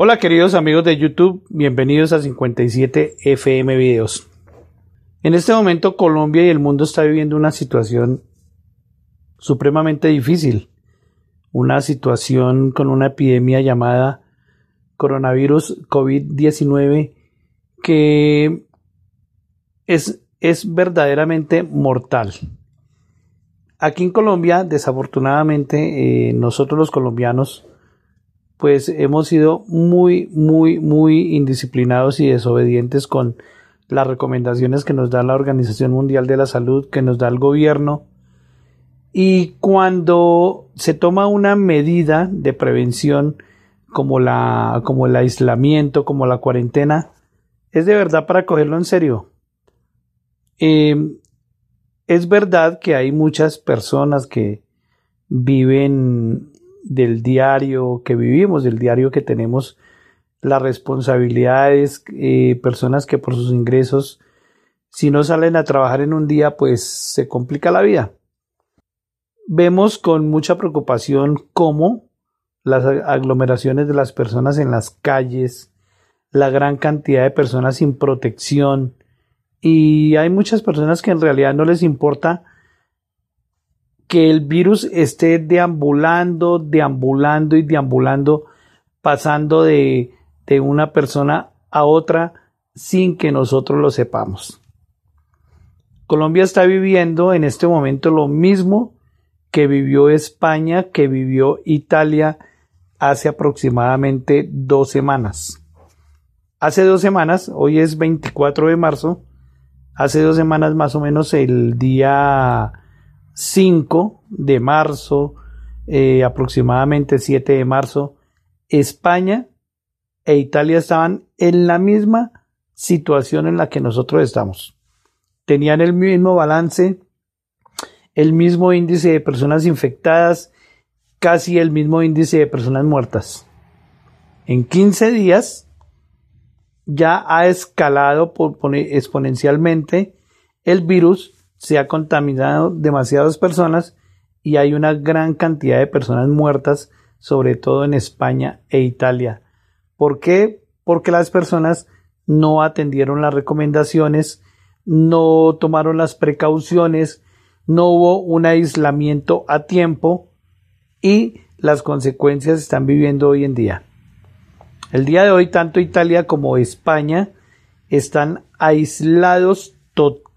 Hola queridos amigos de YouTube, bienvenidos a 57 FM Videos. En este momento Colombia y el mundo está viviendo una situación supremamente difícil, una situación con una epidemia llamada coronavirus COVID-19 que es, es verdaderamente mortal. Aquí en Colombia, desafortunadamente, eh, nosotros los colombianos pues hemos sido muy, muy, muy indisciplinados y desobedientes con las recomendaciones que nos da la Organización Mundial de la Salud, que nos da el gobierno. Y cuando se toma una medida de prevención como, la, como el aislamiento, como la cuarentena, es de verdad para cogerlo en serio. Eh, es verdad que hay muchas personas que viven del diario que vivimos, del diario que tenemos las responsabilidades, eh, personas que por sus ingresos, si no salen a trabajar en un día, pues se complica la vida. Vemos con mucha preocupación cómo las aglomeraciones de las personas en las calles, la gran cantidad de personas sin protección, y hay muchas personas que en realidad no les importa que el virus esté deambulando, deambulando y deambulando, pasando de, de una persona a otra sin que nosotros lo sepamos. Colombia está viviendo en este momento lo mismo que vivió España, que vivió Italia hace aproximadamente dos semanas. Hace dos semanas, hoy es 24 de marzo, hace dos semanas más o menos el día 5 de marzo, eh, aproximadamente 7 de marzo, España e Italia estaban en la misma situación en la que nosotros estamos. Tenían el mismo balance, el mismo índice de personas infectadas, casi el mismo índice de personas muertas. En 15 días ya ha escalado exponencialmente el virus se ha contaminado demasiadas personas y hay una gran cantidad de personas muertas, sobre todo en España e Italia. ¿Por qué? Porque las personas no atendieron las recomendaciones, no tomaron las precauciones, no hubo un aislamiento a tiempo y las consecuencias están viviendo hoy en día. El día de hoy tanto Italia como España están aislados totalmente.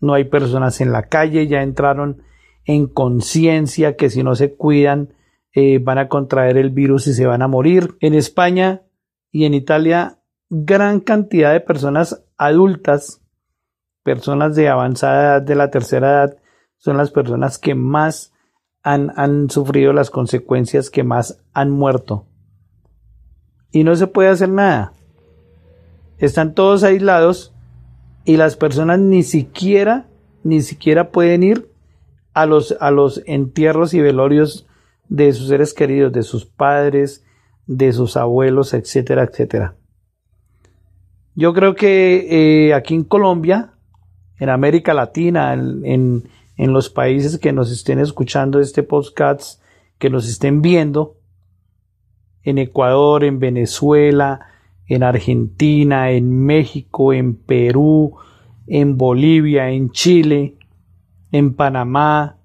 No hay personas en la calle, ya entraron en conciencia que si no se cuidan eh, van a contraer el virus y se van a morir. En España y en Italia, gran cantidad de personas adultas, personas de avanzada edad, de la tercera edad, son las personas que más han, han sufrido las consecuencias, que más han muerto. Y no se puede hacer nada están todos aislados y las personas ni siquiera, ni siquiera pueden ir a los, a los entierros y velorios de sus seres queridos, de sus padres, de sus abuelos, etcétera, etcétera. Yo creo que eh, aquí en Colombia, en América Latina, en, en los países que nos estén escuchando este podcast, que nos estén viendo, en Ecuador, en Venezuela, en Argentina, en México, en Perú, en Bolivia, en Chile, en Panamá,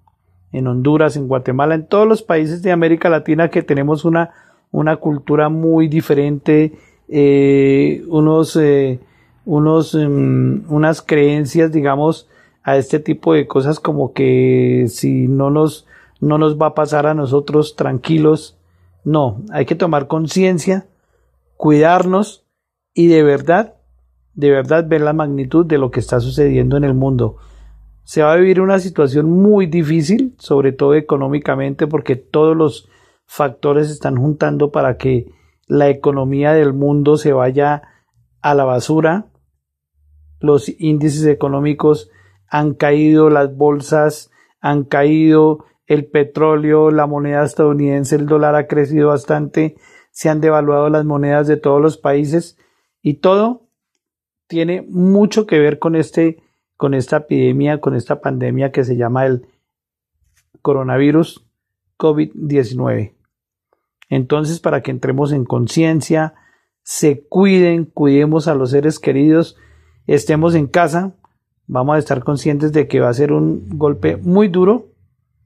en Honduras, en Guatemala, en todos los países de América Latina que tenemos una, una cultura muy diferente, eh, unos, eh, unos, em, unas creencias, digamos, a este tipo de cosas como que si no nos, no nos va a pasar a nosotros tranquilos. No, hay que tomar conciencia cuidarnos y de verdad, de verdad ver la magnitud de lo que está sucediendo en el mundo. Se va a vivir una situación muy difícil, sobre todo económicamente, porque todos los factores están juntando para que la economía del mundo se vaya a la basura. Los índices económicos han caído, las bolsas han caído, el petróleo, la moneda estadounidense, el dólar ha crecido bastante, se han devaluado las monedas de todos los países y todo tiene mucho que ver con este con esta epidemia, con esta pandemia que se llama el coronavirus COVID-19. Entonces, para que entremos en conciencia, se cuiden, cuidemos a los seres queridos, estemos en casa, vamos a estar conscientes de que va a ser un golpe muy duro,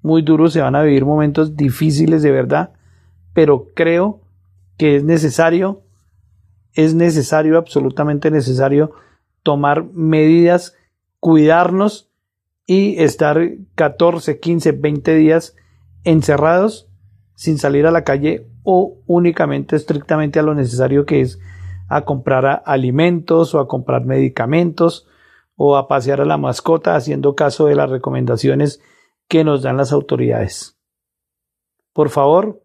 muy duro, se van a vivir momentos difíciles de verdad, pero creo que es necesario, es necesario, absolutamente necesario tomar medidas, cuidarnos y estar 14, 15, 20 días encerrados sin salir a la calle o únicamente estrictamente a lo necesario que es a comprar alimentos o a comprar medicamentos o a pasear a la mascota haciendo caso de las recomendaciones que nos dan las autoridades. Por favor,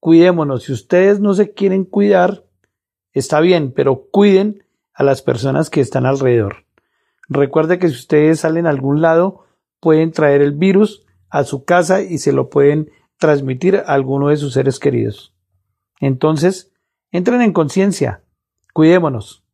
cuidémonos. Si ustedes no se quieren cuidar, está bien, pero cuiden a las personas que están alrededor. Recuerde que si ustedes salen a algún lado, pueden traer el virus a su casa y se lo pueden transmitir a alguno de sus seres queridos. Entonces, entren en conciencia, cuidémonos.